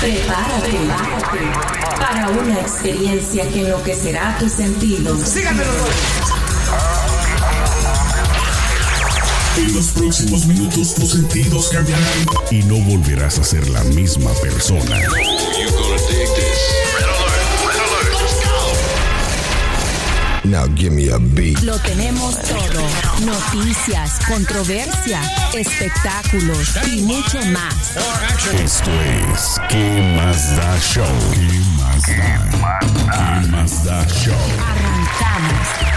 Prepárate, prepárate para una experiencia que enloquecerá tus sentidos. Síganmelo. En los próximos minutos tus sentidos cambiarán y no volverás a ser la misma persona. Now give me a beat. Lo tenemos todo. Noticias, controversia, espectáculos y mucho más. Esto es ¿Qué más da show? ¿Qué más da? ¿Qué más da show? Arrancamos.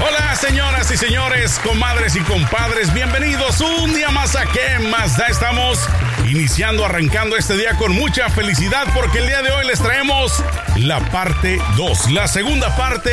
Hola señoras y señores, comadres y compadres, bienvenidos un día más a ¿Qué más da? Estamos iniciando, arrancando este día con mucha felicidad porque el día de hoy les traemos la parte 2, la segunda parte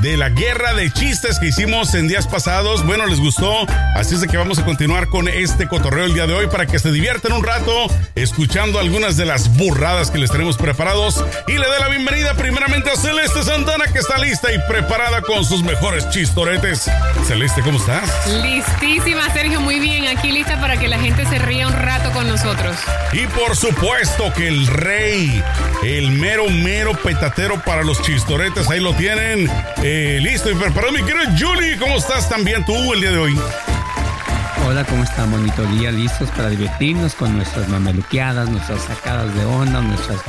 de la guerra de chistes que hicimos en días pasados. Bueno, les gustó, así es de que vamos a continuar con este cotorreo el día de hoy para que se diviertan un rato escuchando algunas de las burradas que les tenemos preparados y le dé la bienvenida primeramente a Celeste Santana que está lista y preparada con sus mejores chistoretes. Celeste, ¿cómo estás? Listísima, Sergio, muy bien. Aquí lista para que la gente se ría un rato con nosotros. Y por supuesto que el rey, el mero, mero petatero para los chistoretes, ahí lo tienen. Eh, listo y preparado, mi querido Julie. ¿Cómo estás también tú el día de hoy? Hola, ¿cómo están? Bonito día, listos para divertirnos con nuestras mameluqueadas, nuestras sacadas de onda, nuestras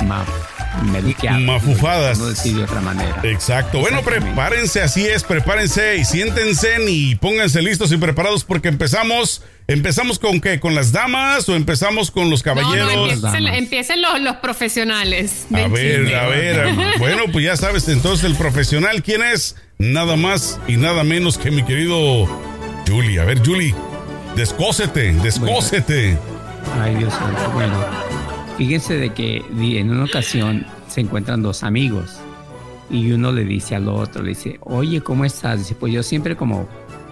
Mafufadas. No decir de otra manera. Exacto. Bueno, prepárense, así es, prepárense y siéntense y pónganse listos y preparados porque empezamos. ¿Empezamos con qué? ¿Con las damas o empezamos con los caballeros? no, empiecen, los, los profesionales. A ver, chisme. a ver. Bueno, pues ya sabes, entonces el profesional, ¿quién es? Nada más y nada menos que mi querido Julie. A ver, Julie, descósete, descósete. Ay, Dios santo. Bueno, fíjense de que en una ocasión se encuentran dos amigos y uno le dice al otro, le dice, oye, ¿cómo estás? Dice, pues yo siempre como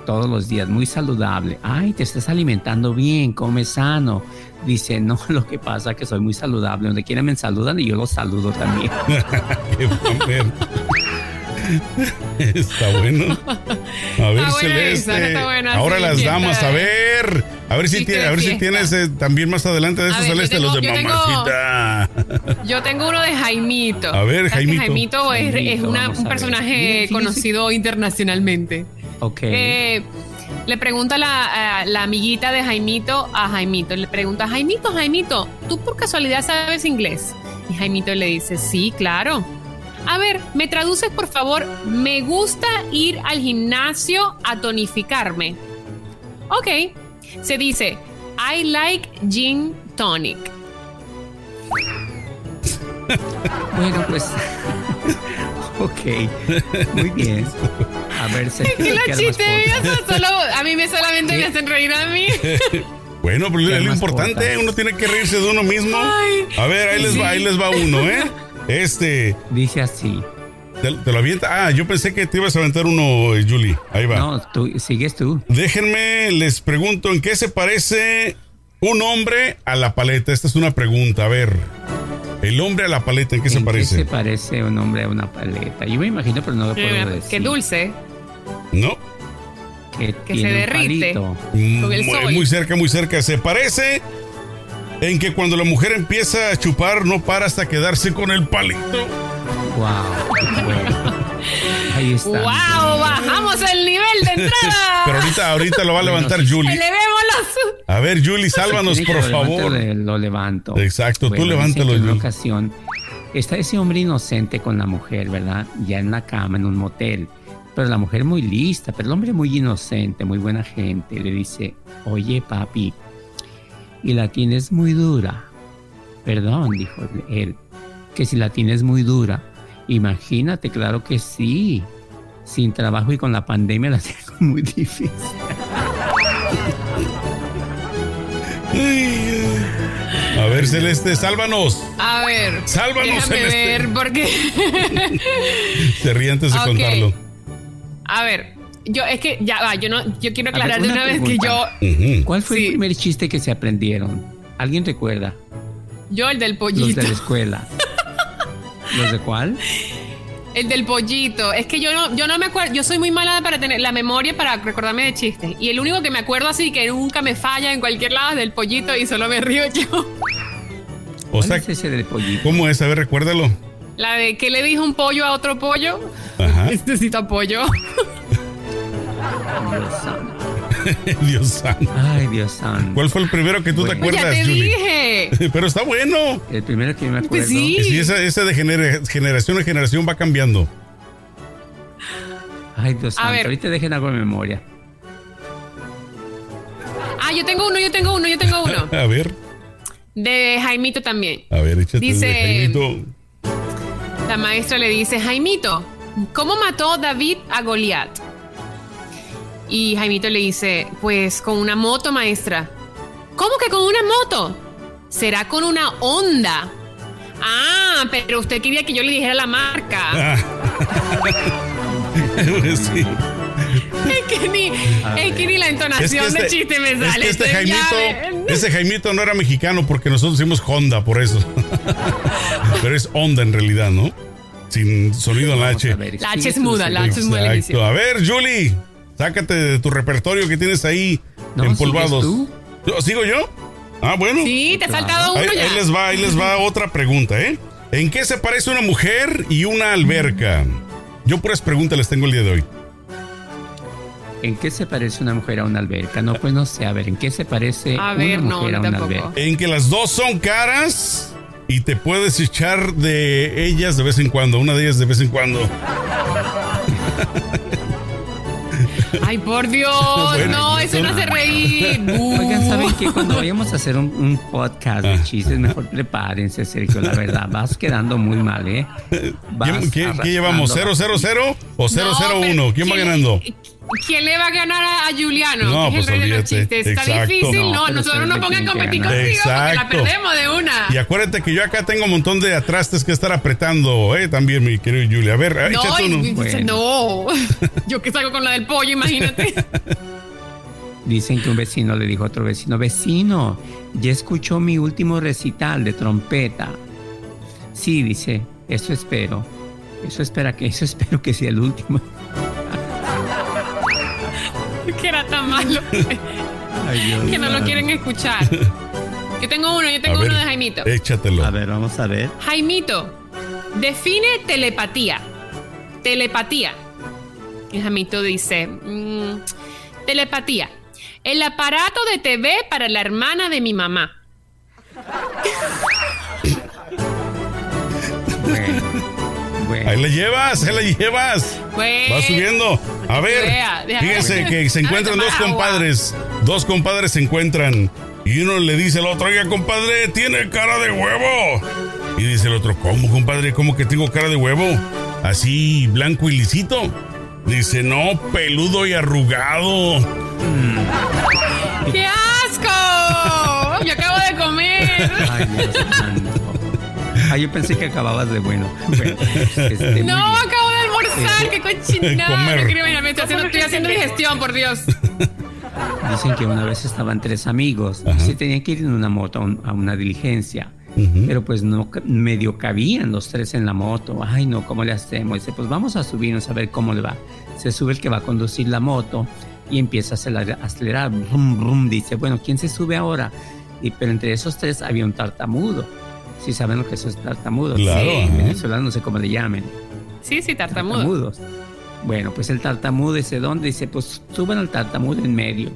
todos los días, muy saludable. Ay, te estás alimentando bien, comes sano. Dice, no, lo que pasa es que soy muy saludable. Donde quiera me saludan y yo los saludo también. Está bueno. A ver, Está buena Celeste. esa, está buena, Ahora sí, las damas, a ver. A ver si, Fiesta tiene- de a ver si fiesta. tienes eh, también más adelante de esos Celeste, tengo- los de yo tengo- mamacita. Yo tengo uno de Jaimito. A ver, ¿Sabes que Jaimito. Jaimito es, Jaimito, es una- un personaje conocido internacionalmente. Ok. Eh, le pregunta la, a la amiguita de Jaimito a Jaimito. Le pregunta, Jaimito, Jaimito, ¿tú por casualidad sabes inglés? Y Jaimito le dice, sí, claro. A ver, me traduces por favor, me gusta ir al gimnasio a tonificarme. Ok, se dice, I like gin tonic. Bueno, pues. ok. Muy bien. A ver, Y ¿qué los chistes solo, a mí me solamente me hacen reír a mí. Bueno, pero ¿Qué es lo importante, uno tiene que reírse de uno mismo. Ay, a ver, ahí les va, ahí les va uno, ¿eh? Este, Dice así. Te, te lo avienta. Ah, yo pensé que te ibas a aventar uno, Julie. Ahí va. No, tú sigues tú. Déjenme, les pregunto, ¿en qué se parece un hombre a la paleta? Esta es una pregunta, a ver. El hombre a la paleta, ¿en qué se ¿En parece? qué se parece un hombre a una paleta? Yo me imagino, pero no lo puedo decir. qué dulce. No, Que, Que tiene se derrite. palito. Con el muy, sol. muy cerca, muy cerca. Se parece en que cuando la mujer empieza a chupar no para hasta quedarse con el palito. Wow. Bueno. Ahí está. ¡Wow! Bajamos el nivel de entrada. Pero ahorita, ahorita lo va a Bueno, levantar sí. Julie. Elevémoslos. A ver, Julie, sálvanos, Si quiere por lo favor. le- Lo levanto. Exacto, tú Bueno, levántalo, que En una Julie. ocasión está ese hombre inocente con la mujer, ¿verdad? Ya en la cama, en un motel. Pero la mujer muy lista, pero el hombre muy inocente, muy buena gente. Le dice, oye papi, y la tienes muy dura. Perdón, dijo él, que si la tienes muy dura. Imagínate, claro que sí. Sin trabajo y con la pandemia la tengo muy difícil. A ver, Celeste, sálvanos. A ver. Sálvanos, Déjame Celeste. ver, porque. Se ríe antes de contarlo. A ver. Yo, es que ya va, yo no, yo quiero ver, aclarar de una vez que yo. ¿Cuál fue Sí. el primer chiste que se aprendieron? ¿Alguien recuerda? yo el del Los pollito. de la escuela. ¿Los de cuál? El del pollito. Es que yo no, yo no me acuerdo. Yo soy muy mala para tener la memoria para recordarme de chistes. Y el único que me acuerdo así que nunca me falla en cualquier lado es del pollito y solo me río yo. O ¿Cuál sea, es ese del pollito? ¿cómo es? A ver, recuérdalo. La de ¿qué le dijo un pollo a otro pollo? Ajá. Necesito apoyo. Dios santo. Ay, Dios santo. ¿Cuál fue el primero que tú te. Pues ya acuerdas, te Julie? dije. Pero está bueno. El primero que me acuerdo. Pues sí. Sí, ese de gener- generación en generación va cambiando. Ay, Dios A santo. ver. Ahorita dejen algo de memoria. Ah, yo tengo uno, yo tengo uno, yo tengo uno. A ver, De Jaimito también. a ver, échate Dice- de Jaimito. La maestra le dice, Jaimito, ¿cómo mató David a Goliat? Y Jaimito le dice, pues con una moto, maestra. ¿Cómo que con una moto? Será con una Honda. Ah, pero usted quería que yo le dijera la marca. Ah. sí. Es que ni, es que ni la entonación de chiste me es sale. que este Jaimito, ese Jaimito no era mexicano porque nosotros decimos Honda por eso. Pero es Honda en realidad, ¿no? Sin sonido en la H. La H es muda, la H es muda. A ver, Julie, sácate de tu repertorio que tienes ahí No, empolvados. ¿sigues ¿Yo- ¿Sigo yo? Ah, bueno. Sí, te ha faltado Ahí, uno ahí ya. les va, ahí les va otra pregunta, ¿eh? ¿En qué se parece una mujer y una alberca? Yo puras preguntas les tengo el día de hoy. ¿En qué se parece una mujer a una alberca? No, pues no sé. A ver, ¿en qué se parece A ver, una no, mujer yo a una tampoco. alberca? En que las dos son caras y te puedes echar de ellas de vez en cuando, una de ellas de vez en cuando. Ay, por Dios, Bueno, no, eso no hace reír. Oigan, ¿saben qué? Cuando vayamos a hacer un, un podcast de chistes, mejor prepárense, Sergio. La verdad, vas quedando muy mal, ¿eh? Vas ¿Quién, qué- qué llevamos? arrastrando. ¿000 o 001? No, ¿Quién va ganando? ¿Quién le va a ganar a, a Juliano? No, que es pues el rey de los olvídate. chistes. Está Exacto. difícil, No, Nosotros no pongan a competir contigo porque la Exacto. perdemos de una. Y acuérdate que yo acá tengo un montón de atrastes que estar apretando, ¿eh? También, mi querido Julia. A ver, No, échate uno. Bueno. no. Yo que salgo con la del pollo, imagínate. Dicen que un vecino le dijo a otro vecino, vecino, ya escuchó mi último recital de trompeta. Sí, dice, eso espero. Eso espera que, eso espero que sea el último. Malo Ay, Dios que no lo quieren escuchar. Yo tengo uno, yo tengo A ver, uno de Jaimito. Échatelo. A ver, vamos a ver. Jaimito, define telepatía. Telepatía. Y Jaimito dice, mm, telepatía. El aparato de TV para la hermana de mi mamá. Bueno, bueno. Ahí la llevas, ahí la llevas. Bueno, Va subiendo. A ver, vea, fíjense que se encuentran dos compadres. Dos compadres se encuentran. Y uno le dice al otro, oiga, compadre, tiene cara de huevo. Y dice el otro, ¿cómo, compadre? ¿Cómo que tengo cara de huevo? Así, blanco y lisito. Dice, no, peludo y arrugado. ¡Qué asco! Yo acabo de comer. Ay, Dios santo. Ay, yo pensé que acababas de bueno. Bueno, este, No, acabo almorzar. ¡Qué cochinada! No quiero imaginarme, Estoy haciendo, estoy haciendo digestión, por Dios. Dicen que una vez estaban tres amigos Ajá. y se tenían que ir en una moto a, un- a una diligencia. Pero pues no medio cabían los tres en la moto. Ay, no, ¿cómo le hacemos? Dice, pues vamos a subirnos a ver cómo le va. Se sube el que va a conducir la moto y empieza a acelerar. acelerar brum, brum. Dice, bueno, ¿quién se sube ahora? Y, pero entre esos tres había un tartamudo. Si saben lo que es tartamudo. Claro, Sí, venezolano, no sé cómo le llamen. Sí, sí, tartamudo. Tartamudos. Bueno, pues el tartamudo dice, ¿dónde? Dice, pues suban al tartamudo en medio.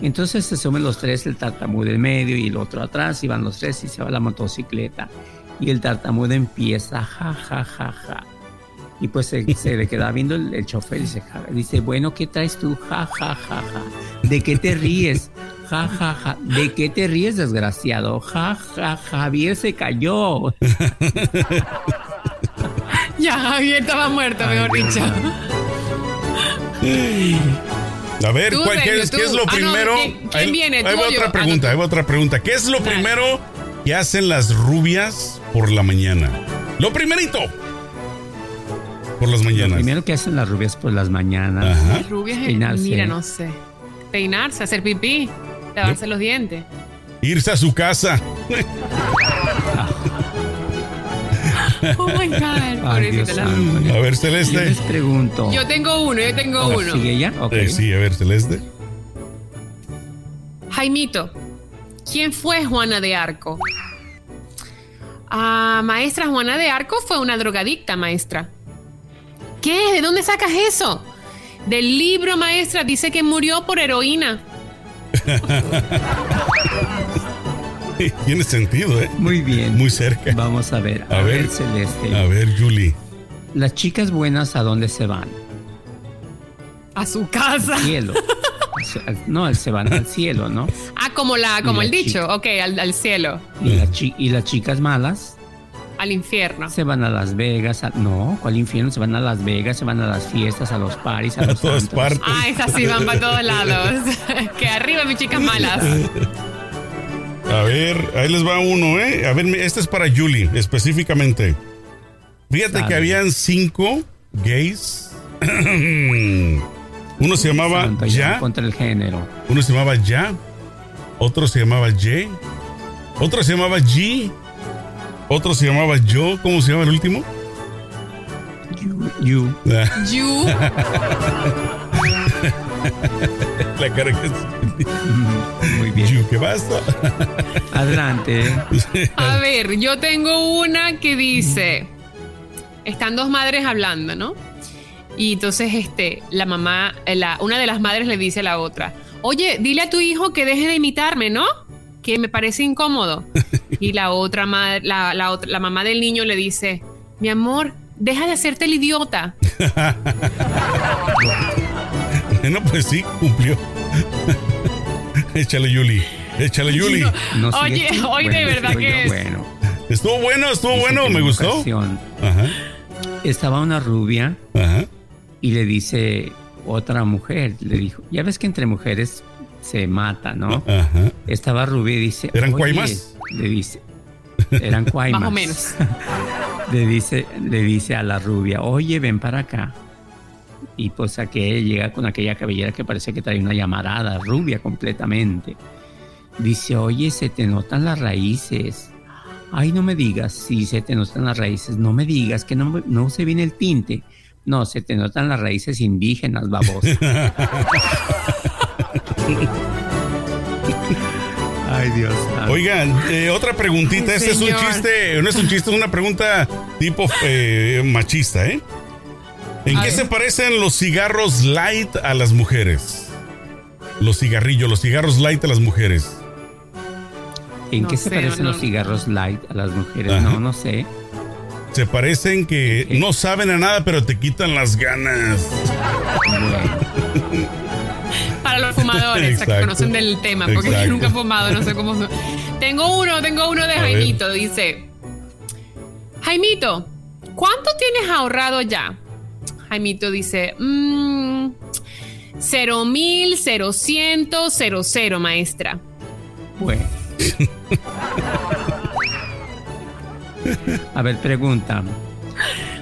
Entonces se suben los tres, el tartamudo en medio y el otro atrás, y van los tres y se va la motocicleta. Y el tartamudo empieza, ja, ja, ja, ja. Y pues se, se le queda viendo el, el chofer y dice, ja, dice, bueno, ¿qué traes tú? Ja, ja, ja, ja. ¿De qué te ríes? Ja, ja, ja. ¿De qué te ríes, desgraciado? Ja, ja, Javier se cayó. Ya, Javier estaba muerto, mejor dicho. A ver, Tú, ¿cuál, qué, es, tú. qué es lo Ah, no, primero? ¿quién- viene, ahí tú va otra Ah, pregunta, no, ahí va otra pregunta. ¿Qué es lo Dale. primero que hacen las rubias por la mañana? Lo primerito. Por las Lo mañanas. primero que hacen las rubias por las mañanas. Ajá. Rubias, eh, Peinarse. mira, no sé. Peinarse, hacer pipí, lavarse los dientes. Irse a su casa. Oh my God, Ay, pobrecita Dios la santo. A ver, Yo Celeste. les pregunto. Yo tengo uno, yo tengo uno. ¿Sigue ella? Eh, sí, a ver, Celeste. Jaimito, ¿quién fue Juana de Arco? Ah, maestra Juana de Arco fue una drogadicta, maestra. ¿Qué? ¿De dónde sacas eso? Del libro, maestra, dice que murió por heroína. Tiene sentido, ¿eh? Muy bien. Muy cerca. Vamos a ver. A ver. Celeste. A ver, Julie. Las chicas buenas, ¿a dónde se van? A su casa. Al cielo. No, se van al cielo, ¿no? Ah, como, la, como el dicho. Ok, al, al cielo. Y, la chi- y las chicas malas Al infierno. se van a Las Vegas. a- no, ¿cuál infierno? Se van a Las Vegas, se van a las fiestas, a los paris, a A los todas partes. Ah, esas sí van para todos lados. que arriba, mis chicas malas. A ver, ahí les va uno, ¿eh? A ver, este es para Julie, específicamente. Fíjate Dale. que habían cinco gays. Uno se llamaba Santo, ya Contra el género. uno se llamaba Ya, otro se llamaba Ye, otro se llamaba G, otro se llamaba Yo, ¿cómo se llama el último? You, you. Ah, You. La cara que Muy bien. Yo, ¿qué basta? Adelante. A ver, yo tengo una que dice, están dos madres hablando, ¿no? Y entonces, este, la mamá, la, una de las madres le dice a la otra, oye, dile a tu hijo que deje de imitarme, ¿no? Que me parece incómodo. Y la otra madre, la, la otra- la mamá del niño le dice, mi amor, deja de hacerte el idiota. Bueno, pues sí, cumplió. Échale, Julie. Échale. No sigue Oye, hoy de verdad que es- Bueno, Estuvo bueno, estuvo dice bueno, me gustó. ocasión Ajá, Estaba una rubia ajá. y le dice otra mujer, le dijo, ya ves que entre mujeres se mata, ¿no? Ajá. Estaba rubia y dice, ¿Eran cuaimas? Le dice, eran cuaimas. Más o menos. le dice, le dice a la rubia, oye, ven para acá. Y pues a que llega con aquella cabellera que parece que trae una llamarada, rubia completamente. Dice, oye, se te notan las raíces. Ay, no me digas, si se te notan las raíces, no me digas que no, me- no se viene el tinte. No, se te notan las raíces indígenas, babosa. Ay, Dios. Oigan, eh, otra preguntita. Este es un chiste, no es un chiste, es una pregunta tipo eh, machista, ¿eh? ¿En A qué ver. se parecen los cigarros light a las mujeres? Los cigarrillos, los cigarros light a las mujeres. ¿En No qué se parecen no. los cigarros light a las mujeres? Ajá. No, no sé. Se parecen que ¿Qué? no saben a nada, pero te quitan las ganas. Para los fumadores, que conocen del tema, porque Exacto. yo nunca he fumado, no sé cómo. Tengo uno, tengo uno de A ver. Jaimito, dice. Jaimito, ¿cuánto tienes ahorrado ya? Jaimito dice, mmm, cero mil, cero ciento, cero cero, maestra. bueno. A ver, pregunta.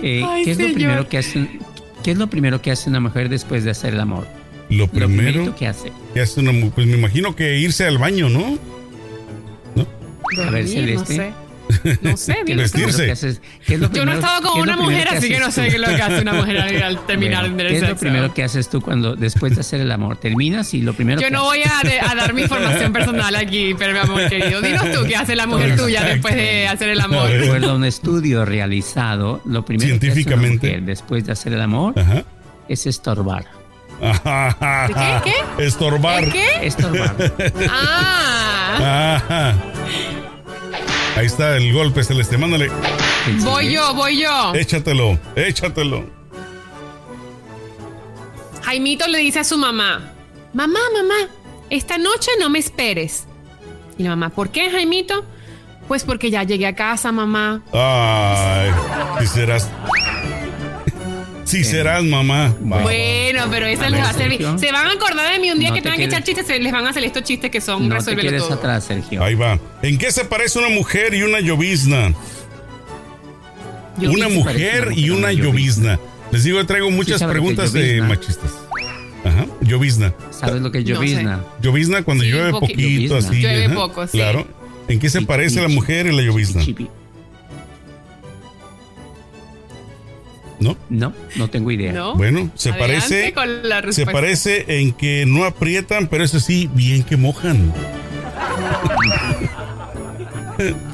Eh, Ay, ¿qué, es lo primero que hace, un- ¿Qué es lo primero que hace una mujer después de hacer el amor? Lo Lo primero primerito que hace. que hace una pues me imagino que irse al baño, ¿no? A ver, Celeste. No sé. No sé, ¿Qué es dime lo tú. primero Vestirse. que haces? ¿Qué es lo Yo no he primero- estado qué con una primero mujer, así que no sé tú? qué es lo que hace una mujer al, terminar Bueno, del ¿Qué es lo primero que haces tú cuando después de hacer el amor? Terminas y lo primero Yo que no voy a, a dar mi información personal aquí, pero mi amor querido, dinos tú qué hace la mujer tuya después de hacer el amor. De acuerdo a un estudio realizado, lo primero que hace una Científicamente. mujer después de hacer el amor Ajá. es estorbar. ¿Qué, qué? Estorbar. ¿El qué? Estorbar. Ah, Ajá. Ahí está el golpe, Celeste. Mándale. voy yo, voy yo. Échatelo, échatelo. Jaimito le dice a su mamá, mamá, mamá, esta noche no me esperes. Y la mamá, ¿por qué, Jaimito? Pues porque ya llegué a casa, mamá. Ay, si serás. Si serás mamá. Bueno, pero esa A les va a servir. Sergio. Se van a acordar de mí un día No que te tengan que quedes- echar chistes, se les van a hacer estos chistes que son No te resuélvelo quedes todo. atrás, Sergio. Ahí va. ¿En qué se parece una mujer y una llovizna? Yo una vi- se parece mujer una y una una llovizna. Les digo, traigo muchas sabe lo que es preguntas de llovizna. machistas. Ajá, llovizna. ¿Sabes lo que es No sé. llovizna? Llovizna cuando Sí, llueve un poqui- poquito, Llovizna. así. Llueve ajá, poco, sí. Claro. ¿En qué se parece la mujer y la llovizna? chipi. ¿No? No, no tengo idea. ¿No? Bueno, se Adelante parece. con la Se parece en que no aprietan, pero eso sí, bien que mojan.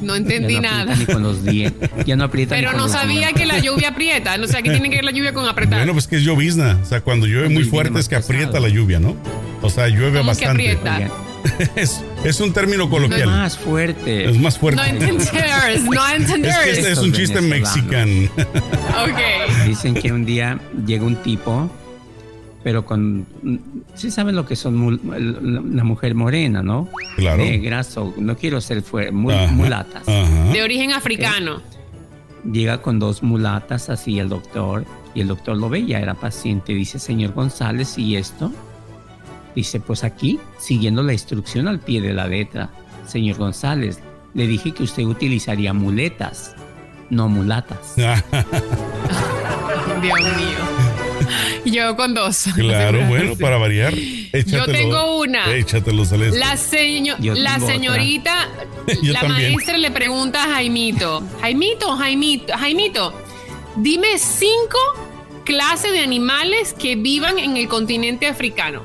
No Ya entendí no nada. Ni con los dientes. Ya no aprieta ni Pero no sabía que la lluvia aprieta. No sé qué tiene que ver la lluvia con apretar. Bueno, pues que es llovizna. O sea, cuando llueve muy fuerte es que aprieta pesado. la lluvia, ¿no? O sea, llueve ¿Cómo que bastante. aprieta? Es, es un término es coloquial. más fuerte. Es más fuerte. No entenders, no Es que este entenders. es un chiste mexicano. Ok. Dicen que un día llega un tipo, pero con. Sí saben lo que son la mujer morena, ¿no? Claro. Negras o no quiero ser fuerte, mul- Ajá, mulatas. Ajá. De origen africano. Llega con dos mulatas así el doctor y el doctor lo ve, ya era paciente. Dice, señor González, ¿y esto? Dice, pues aquí, siguiendo la instrucción al pie de la letra. Señor González, le dije que usted utilizaría muletas, no mulatas. Dios mío. Yo con dos. Claro, bueno, para variar. Échatelo. Yo tengo una. Échatelo, Celeste. La, seño- la señorita, Yo la también. maestra le pregunta a Jaimito, Jaimito, Jaimito, Jaimito, dime cinco clases de animales que vivan en el continente africano.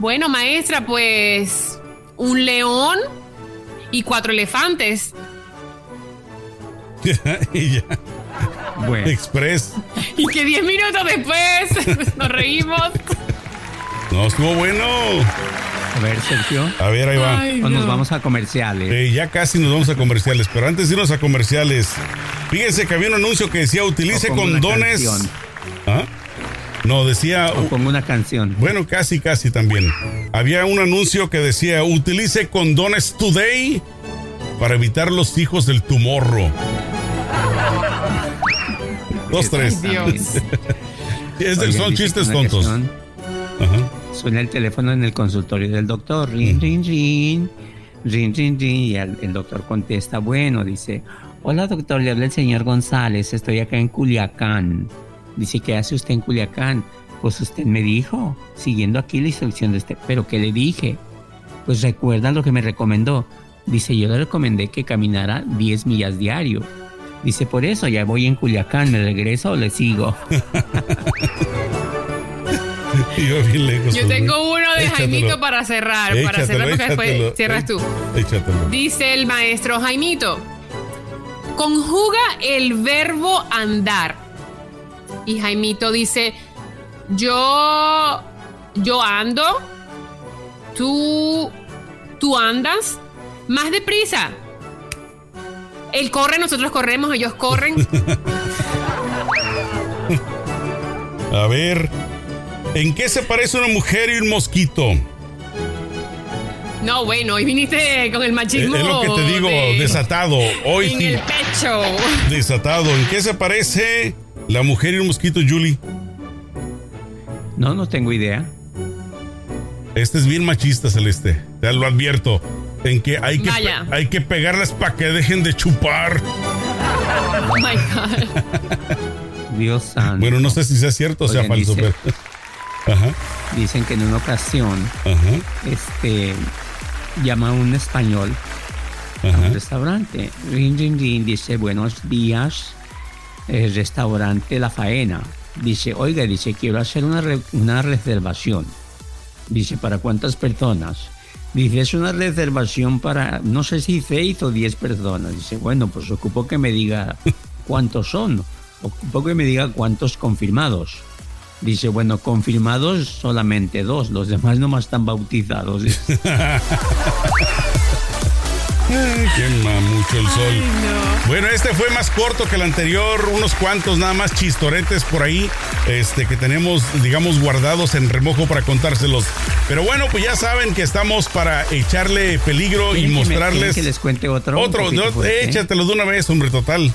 Bueno, maestra, pues un león y cuatro elefantes. y ya. Bueno, Express. Y que diez minutos después nos reímos. No, estuvo bueno. a ver, Sergio, A ver, ahí va. Ay, nos no. vamos a comerciales. Eh, ya casi nos vamos a comerciales, pero antes de irnos a comerciales, fíjense que había un anuncio que decía utilice condones. ¿Ah? No, decía, O pongo una canción. bueno, casi, casi también. Había un anuncio que decía utilice condones today para evitar los hijos del tumorro. Dos, tres. Dios. Es del- Oigan, son chistes tontos. Ajá. Suena el teléfono en el consultorio del doctor. Rin, rin, rin. Rin, rin, rin. Y el, el doctor contesta, bueno, dice, hola doctor, le habla el señor González, estoy acá en Culiacán. Dice, ¿qué hace usted en Culiacán? Pues usted me dijo, siguiendo aquí la instrucción de este, pero ¿qué le dije? Pues recuerda lo que me recomendó. Dice, yo le recomendé que caminara 10 millas diario. Dice, por eso ya voy en Culiacán, ¿me regreso o le sigo? Yo bien lejos. Yo tengo uno de Échatelo. Jaimito para cerrar, para cerrar porque échatelo. después cierras tú. Échatelo. Dice el maestro Jaimito, conjuga el verbo andar. Y Jaimito dice, yo, yo ando, tú, tú andas, más deprisa. Él corre, nosotros corremos, ellos corren. A ver, ¿en qué se parece una mujer y un mosquito? No, bueno, hoy viniste con el Es, machismo. es lo que te digo, de- desatado. Hoy en sí, el pecho. desatado. ¿En qué se parece la mujer y un mosquito, Julie? No, no tengo idea. Este es bien machista, Celeste. Te lo advierto. En que hay que, Vaya. hay que pegarlas para que dejen de chupar. Oh my God. Dios santo. Bueno, no sé si sea cierto o sea Oigan, falso, dice- pero. Ajá, Dicen que en una ocasión, ajá, este, llama un español a un restaurante. Ring, ring, ring, dice, buenos días, eh, restaurante La Faena. Dice, oiga, dice, quiero hacer una, re- una reservación. Dice, ¿para cuántas personas? Dice, es una reservación para, no sé si seis o diez personas. Dice, bueno, pues ocupo que me diga cuántos son. Ocupo que me diga cuántos confirmados. Dice, bueno, confirmados solamente dos, los demás nomás están bautizados. Quema mucho el sol. Bueno, este fue más corto que el anterior, unos cuantos nada más chistoretes por ahí, este que tenemos, digamos, guardados en remojo para contárselos. Pero bueno, pues ya saben que estamos para echarle peligro y ¿Quieren que me- mostrarles que les cuente otro. otro. no, fuerte? échatelo de una vez, hombre, total.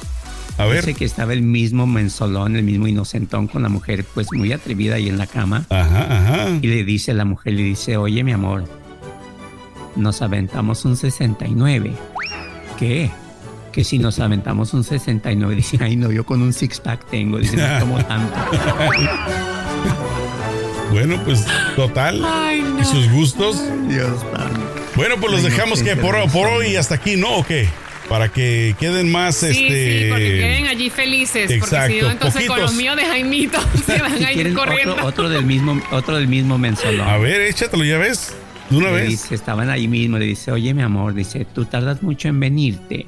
A ver. Dice que estaba el mismo menzolón, el mismo inocentón con la mujer, pues muy atrevida ahí en la cama. Ajá, ajá. Y le dice la mujer, le dice, oye mi amor, nos aventamos un 69. ¿Qué? Que si nos aventamos un 69, dice, ay no, yo con un six pack tengo, dice, no tomo tanto. Bueno, pues total. Ay, no. Y sus gustos. Dios. Bueno, pues los dejamos que por, por hoy hasta aquí, ¿no? ¿O qué? Para que queden más, Sí, este. sí, porque queden allí felices. porque exacto, si no, entonces con poquitos. los míos de Jaimito se van Si a ir quieren corriendo. otro, otro del mismo, otro del mismo menzolón. A ver, échatelo, ya ves. ¿De una le vez? Dice, estaban ahí mismo, le dice, oye mi amor, dice, tú tardas mucho en venirte.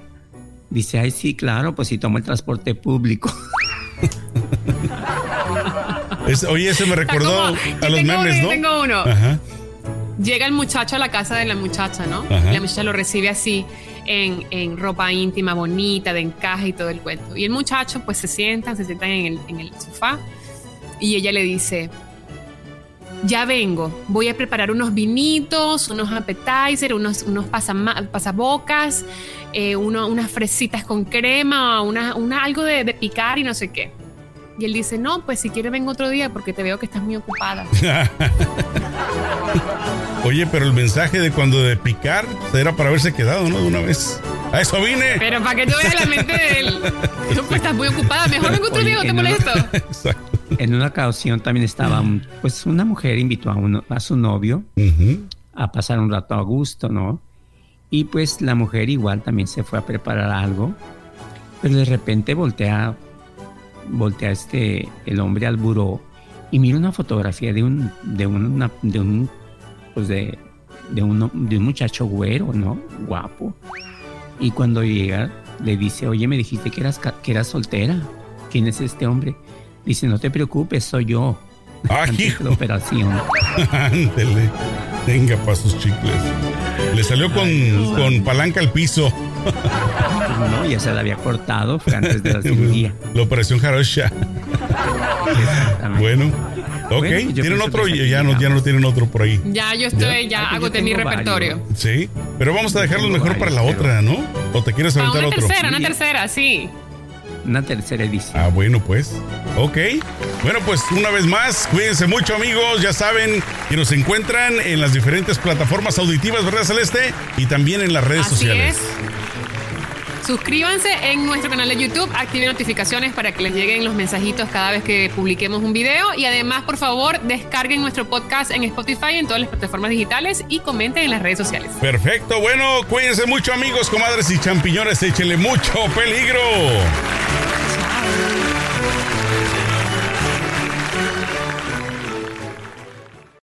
Dice, ay sí, claro, pues si tomo el transporte público. Es- oye, ese me recordó como- a los tengo memes, ¿no? tengo uno. Ajá. Llega el muchacho a la casa de la muchacha, ¿no? Ajá. La muchacha lo recibe así, en, en ropa íntima, bonita, de encaje y todo el cuento. Y el muchacho, pues se sientan, se sientan en el, en el sofá y ella le dice, ya vengo, voy a preparar unos vinitos, unos appetizers, unos, unos pasabocas, eh, uno- unas fresitas con crema, una, una- algo de, de picar y no sé qué. Y él dice, no, pues si quieres vengo otro día porque te veo que estás muy ocupada. Oye, pero el mensaje de cuando de picar era para haberse quedado, ¿no? De una vez. A eso vine. Pero para que tú veas la mente de él. Tú pues estás muy ocupada. Mejor vengo otro día, no te molesto. Exacto. En una ocasión también estaba, pues una mujer invitó a, uno, a su novio a pasar un rato a gusto, ¿no? Y pues la mujer igual también se fue a preparar algo, pero de repente voltea, voltea este, el hombre al buró y mira una fotografía de un, de una, de un, pues de, de un, de un muchacho güero, ¿no? Guapo. Y cuando llega, le dice, oye, me dijiste que eras, que eras soltera. ¿Quién es este hombre? Dice, no te preocupes, soy yo. Ah, de hijo. la operación. Ándele. Venga pa' sus chicles. Le salió con, con palanca al piso. No, ya se la había cortado, antes de la cirugía. La operación Jarosha. Exactamente. Bueno. Ok, Bueno, yo tienen otro, ya no, ya no tienen otro por ahí. Ya yo estoy, ya Ay, pues yo agoté mi repertorio. varios. Sí, pero vamos a dejarlo mejor para la otra, ¿no? ¿O te quieres Ah, aventar una otro? tercera, una Sí. tercera, sí. Una tercera edición. Ah, bueno, pues. Ok. Bueno, pues una vez más, cuídense mucho, amigos. Ya saben que nos encuentran en las diferentes plataformas auditivas, ¿verdad, Celeste? Y también en las redes Así sociales. es. Suscríbanse en nuestro canal de YouTube, activen notificaciones para que les lleguen los mensajitos cada vez que publiquemos un video y además, por favor, descarguen nuestro podcast en Spotify, en todas las plataformas digitales y comenten en las redes sociales. Perfecto. Bueno, cuídense mucho, amigos, comadres y champiñones. Échenle mucho peligro.